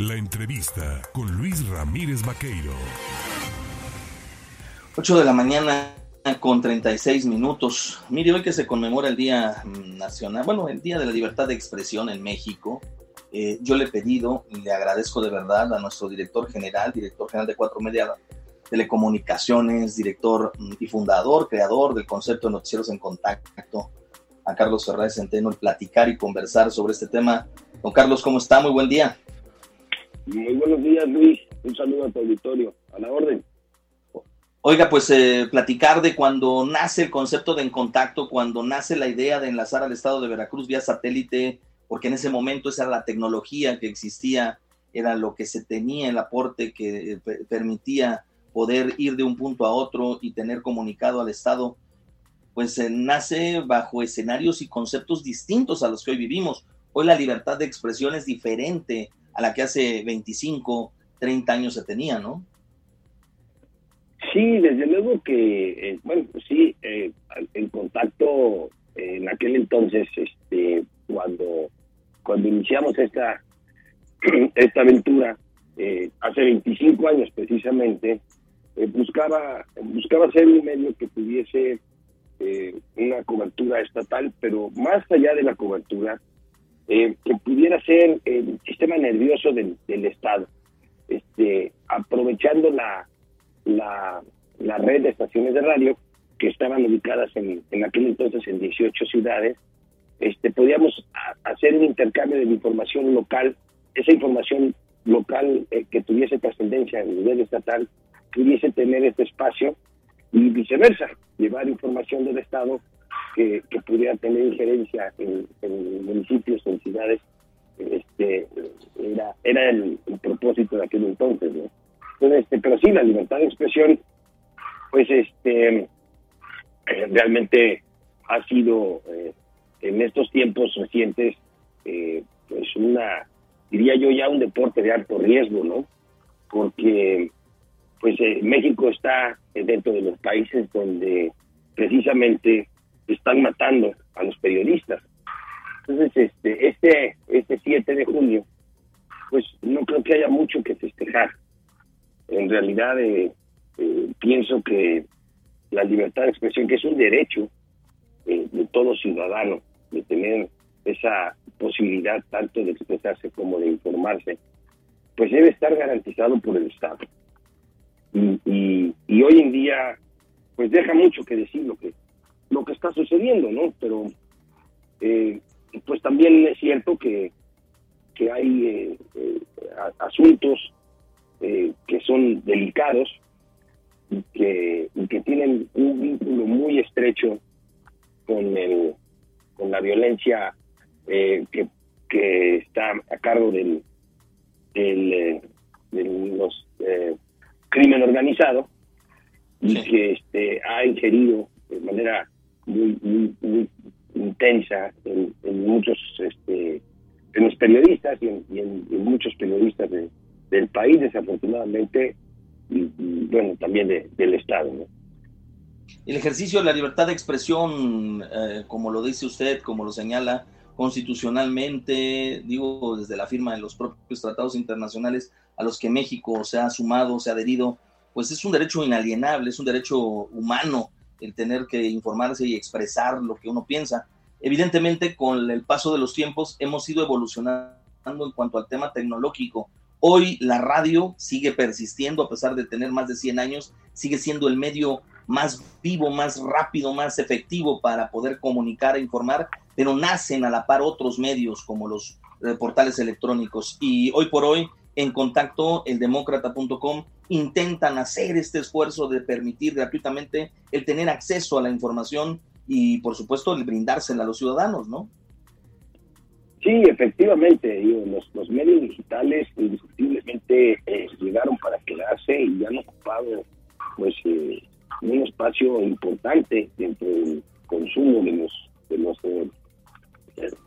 La entrevista con Luis Ramírez Vaqueiro. 8 de la mañana con 36 minutos. Mire, hoy que se conmemora el Día Nacional, bueno, el Día de la Libertad de Expresión en México, eh, yo le he pedido y le agradezco de verdad a nuestro director general, director general de Cuatro Media Telecomunicaciones, director y fundador, creador del concepto de Noticieros en Contacto, a Carlos Fernández Centeno, el platicar y conversar sobre este tema. Don Carlos, ¿cómo está? Muy buen día. Muy buenos días, Luis. Un saludo a tu auditorio. A la orden. Oiga, pues eh, platicar de cuando nace el concepto de En Contacto, cuando nace la idea de enlazar al estado de Veracruz vía satélite, porque en ese momento esa era la tecnología que existía, era lo que se tenía, el aporte que eh, permitía poder ir de un punto a otro y tener comunicado al estado, pues eh, nace bajo escenarios y conceptos distintos a los que hoy vivimos. Hoy la libertad de expresión es diferente a la que hace 25, 30 años se tenía, ¿no? Sí, desde luego que, eh, bueno, pues sí, eh, el contacto eh, en aquel entonces, este, cuando, cuando iniciamos esta, esta aventura, hace 25 años precisamente, buscaba, buscaba ser un medio que tuviese una cobertura estatal, pero más allá de la cobertura, que pudiera ser el sistema nervioso del, del Estado, este, aprovechando la la, la red de estaciones de radio que estaban ubicadas en, en aquel entonces en 18 ciudades, este, podíamos hacer un intercambio de información local, esa información local eh, que tuviese trascendencia a nivel estatal, pudiese tener este espacio y viceversa, llevar información del Estado que, que pudiera tener injerencia en, municipios, en ciudades, este, era, era el, propósito de aquel entonces, ¿no? este, pero sí, la libertad de expresión, pues este, eh, realmente ha sido eh, en estos tiempos recientes, eh, pues una, diría yo ya un deporte de alto riesgo, ¿no? Porque pues México está dentro de los países donde precisamente están matando a los periodistas. Entonces, este, este, este 7 de junio, pues no creo que haya mucho que festejar en realidad eh, eh, pienso que la libertad de expresión, que es un derecho eh, de todo ciudadano, de tener esa posibilidad tanto de expresarse como de informarse, pues debe estar garantizado por el Estado. Y, y, hoy en día, pues deja mucho que decir lo que, lo que está sucediendo, ¿no? Pero, pues también es cierto que, que hay asuntos eh, que son delicados y que, que tienen un vínculo muy estrecho con, el, con la violencia eh, que, que está a cargo del, del eh, de los crimen organizado y que este, ha ingerido de manera muy, muy, intensa en, muchos este, en los periodistas y en, muchos periodistas de, del país, desafortunadamente, y, bueno, también del Estado. El ejercicio de la libertad de expresión, eh, como lo dice usted, como lo señala constitucionalmente, digo, desde la firma de los propios tratados internacionales a los que México se ha sumado, se ha adherido, pues es un derecho inalienable, es un derecho humano el tener que informarse y expresar lo que uno piensa. Evidentemente, con el paso de los tiempos hemos ido evolucionando en cuanto al tema tecnológico. Hoy la radio sigue persistiendo a pesar de tener más de 100 años, sigue siendo el medio más vivo, más rápido, más efectivo para poder comunicar e informar, pero nacen a la par otros medios como los eh, portales electrónicos. Y hoy por hoy, en contacto, el demócrata.com intentan hacer este esfuerzo de permitir gratuitamente el tener acceso a la información y, por supuesto, el brindársela a los ciudadanos, ¿no? Sí, efectivamente, los, los medios digitales indiscutiblemente eh, llegaron para quedarse y han ocupado pues eh, un espacio importante dentro del consumo de los de los eh,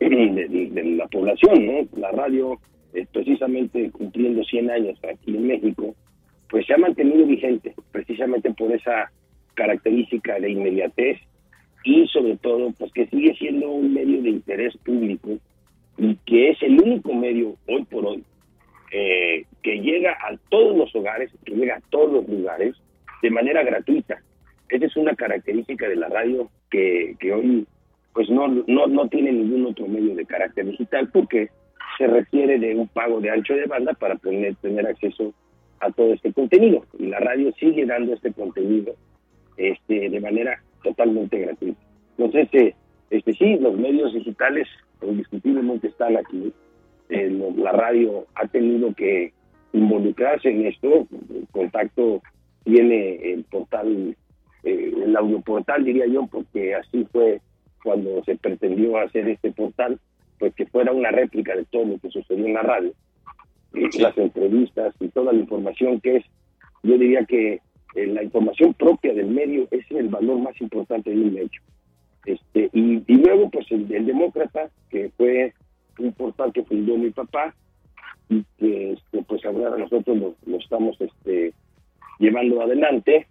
de, la población, ¿no? La radio, precisamente cumpliendo 100 años aquí en México, pues se ha mantenido vigente, precisamente por esa característica de inmediatez y sobre todo, pues que sigue siendo un medio de interés público y que es el único medio hoy por hoy eh, llega a todos los hogares, que llega a todos los lugares de manera gratuita. Esa es una característica de la radio que, que hoy pues no, no, no tiene ningún otro medio de carácter digital porque se requiere de un pago de ancho de banda para tener, tener acceso a todo este contenido. Y la radio sigue dando este contenido este, de manera totalmente gratuita. Entonces, eh, este, sí, los medios digitales indiscutiblemente están aquí. Eh, la radio ha tenido que involucrarse en esto. El contacto tiene el portal, eh, el audioportal, diría yo, porque así fue cuando se pretendió hacer este portal, pues que fuera una réplica de todo lo que sucedió en la radio. Las entrevistas y toda la información que es, yo diría que eh, la información propia del medio es el valor más importante de un medio. Este, y, luego, pues el, Demócrata, que fue un portal que fundó mi papá, y que este, pues ahora nosotros lo, estamos este, llevando adelante.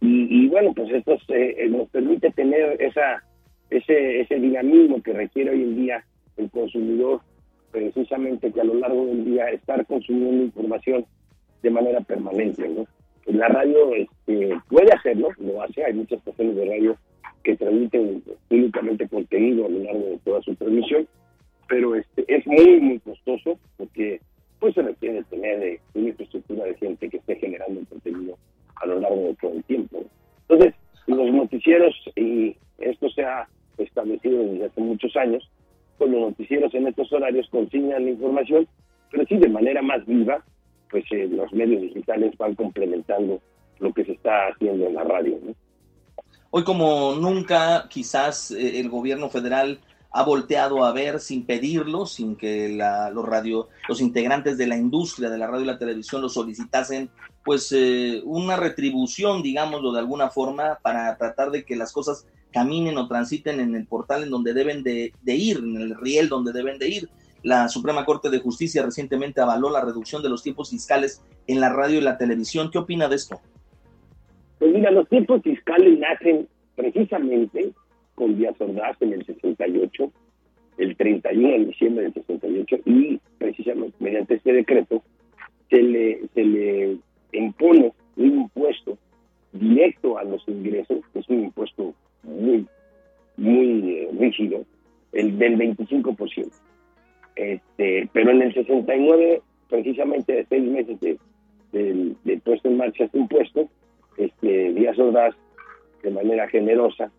Y, bueno, pues esto eh, nos permite tener esa ese, ese dinamismo que requiere hoy en día el consumidor, precisamente que a lo largo del día estar consumiendo información de manera permanente. ¿no? La radio este, puede hacerlo, lo hace, hay muchas estaciones de radio que transmiten únicamente contenido a lo largo de toda su transmisión, pero este es muy, muy costoso Como nunca, quizás eh, el gobierno federal ha volteado a ver sin pedirlo, sin que la, los radio, los integrantes de la industria de la radio y la televisión lo solicitasen, pues eh, una retribución, digámoslo de alguna forma, para tratar de que las cosas caminen o transiten en el portal en donde deben de, de ir, en el riel donde deben de ir. La Suprema Corte de Justicia recientemente avaló la reducción de los tiempos fiscales en la radio y la televisión. ¿Qué opina de esto? Pues mira, los tiempos fiscales nacen precisamente con Díaz Ordaz en el 68, el 31 de diciembre del 68, y precisamente mediante este decreto se le, se le impone un impuesto directo a los ingresos, que es un impuesto muy, muy eh, rígido, el del 25%. Este, pero en el 69, precisamente de seis meses de, de, puesto en marcha este impuesto, este, Díaz Ordaz, de manera generosa,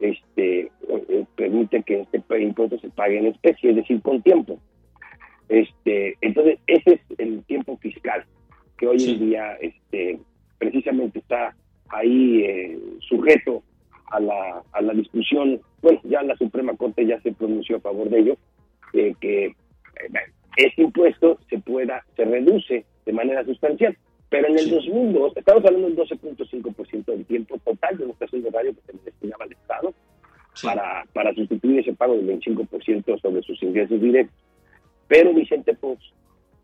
este, eh, permite que este impuesto se pague en especie, es decir, con tiempo. Este, entonces, ese es el tiempo fiscal que hoy en día este, precisamente está ahí eh, sujeto a la, a la discusión. Bueno, ya la Suprema Corte ya se pronunció a favor de ello, eh, que eh, ese impuesto se pueda, se reduce de manera sustancial. Pero en el 2002, estamos hablando del 12.5% del tiempo total de nuestra de radio que se destinaba al Estado para, para sustituir ese pago del 25% sobre sus ingresos directos. Pero Vicente Fox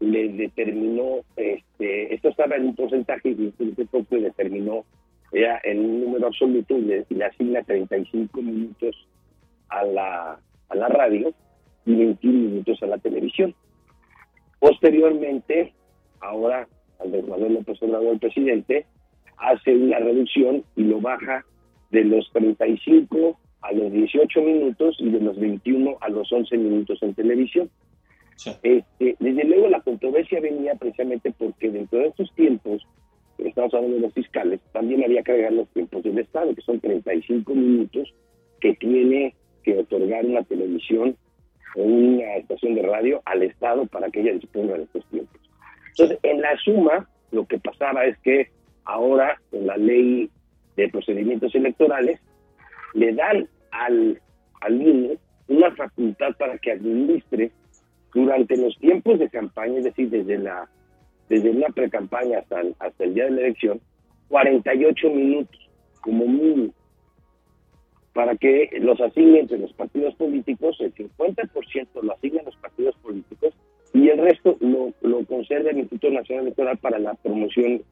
le determinó, este, esto estaba en un porcentaje y Vicente Fox le determinó en un número absoluto y le, le asigna 35 minutos a la, a la radio y 21 minutos a la televisión. Posteriormente, ahora Andrés Manuel López Obrador, el presidente, hace una reducción y lo baja de los 35 a los 18 minutos y de los 21 a los 11 minutos en televisión. Este, desde luego la controversia venía precisamente porque dentro de estos tiempos, estamos hablando de los fiscales, también había que agregar los tiempos del Estado, que son 35 minutos que tiene que otorgar una televisión o una estación de radio al Estado para que ella disponga de estos tiempos. Entonces, en la suma, lo que pasaba es que ahora, en la ley de procedimientos electorales, le dan al, al INE una facultad para que administre durante los tiempos de campaña, es decir, desde la desde una pre-campaña hasta, hasta el día de la elección, 48 minutos como mínimo para que los asignen entre los partidos políticos, el 50% lo asignan los partidos políticos y el resto lo, lo conserva el Instituto Nacional Electoral para la promoción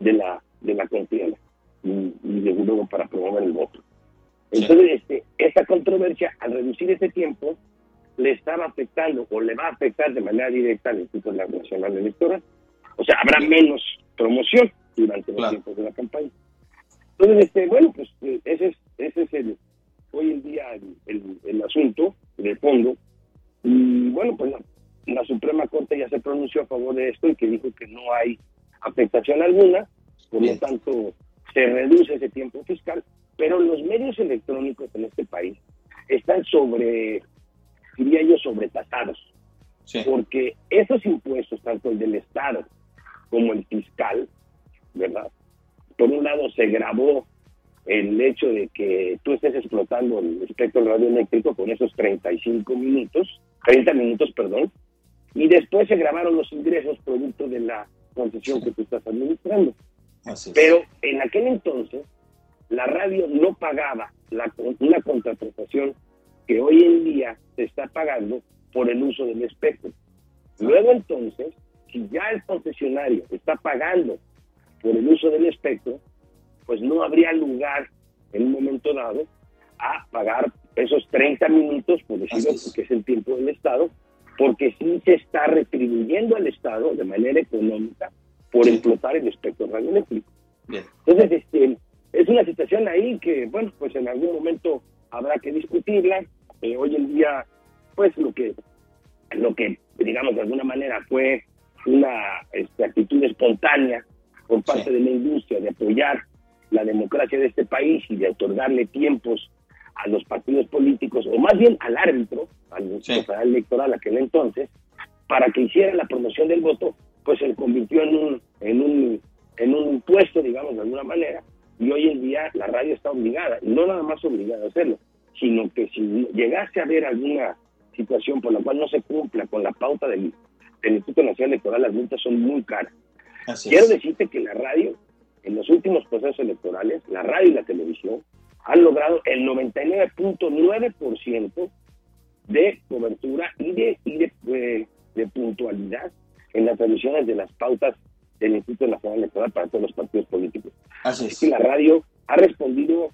de la de la contienda y, y luego para promover el voto. Entonces, este, esta controversia, al reducir ese tiempo, le estaba afectando o le va a afectar de manera directa al Instituto Nacional Electoral, O sea, habrá menos promoción durante los tiempos de la campaña. Entonces, este, bueno, pues que no hay afectación alguna, por lo tanto se reduce ese tiempo fiscal, pero los medios electrónicos en este país están sobre, diría yo, sobretasados, porque esos impuestos, tanto el del Estado como el fiscal, ¿verdad? Por un lado se grabó el hecho de que tú estés explotando el espectro radioeléctrico con esos 35 minutos, 30 minutos, perdón, y después se grabaron los ingresos producto de la concesión que tú estás administrando. Pero en aquel entonces la radio no pagaba la, una contraprestación que hoy en día se está pagando por el uso del espectro. Luego entonces, si ya el concesionario está pagando por el uso del espectro, pues no habría lugar en un momento dado a pagar esos 30 minutos, por decirlo, que es el tiempo del Estado, porque sí se está retribuyendo al Estado de manera económica por explotar el espectro radioeléctrico. Entonces, este, es una situación ahí que, bueno, pues en algún momento habrá que discutirla. Eh, hoy en día, pues lo que, lo que, digamos, de alguna manera fue una este, actitud espontánea por parte de la industria de apoyar la democracia de este país y de otorgarle tiempos a los partidos políticos, o más bien al árbitro, al sí. electoral aquel entonces, para que hiciera la promoción del voto, pues se convirtió en un, en un, en un impuesto, digamos, de alguna manera, y hoy en día la radio está obligada, y no nada más obligada a hacerlo, sino que si llegase a haber alguna situación por la cual no se cumpla con la pauta del, Instituto Nacional Electoral, las multas son muy caras. Quiero decirte que la radio, en los últimos procesos electorales, la radio y la televisión han logrado el 99.9% de cobertura y de, y de, eh, de puntualidad en las transmisiones de las pautas del Instituto Nacional Electoral para todos los partidos políticos. Así es. que la radio ha respondido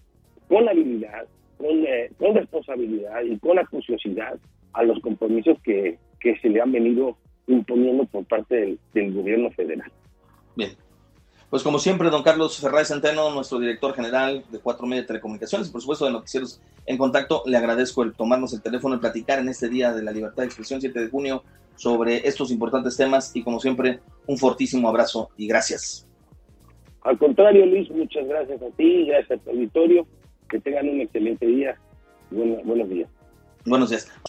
con habilidad, con, eh, con responsabilidad y con acuciosidad a los compromisos que, que se le han venido imponiendo por parte del, del gobierno federal. Bien. Pues como siempre, don Carlos Ferraz Centeno, nuestro director general de Cuatro Media Telecomunicaciones y por supuesto de Noticieros en Contacto, le agradezco el tomarnos el teléfono y platicar en este Día de la Libertad de Expresión, 7 de junio, sobre estos importantes temas y como siempre, un fortísimo abrazo y gracias. Al contrario, Luis, muchas gracias a ti, gracias a tu auditorio, que tengan un excelente día. buenos días. Buenos días.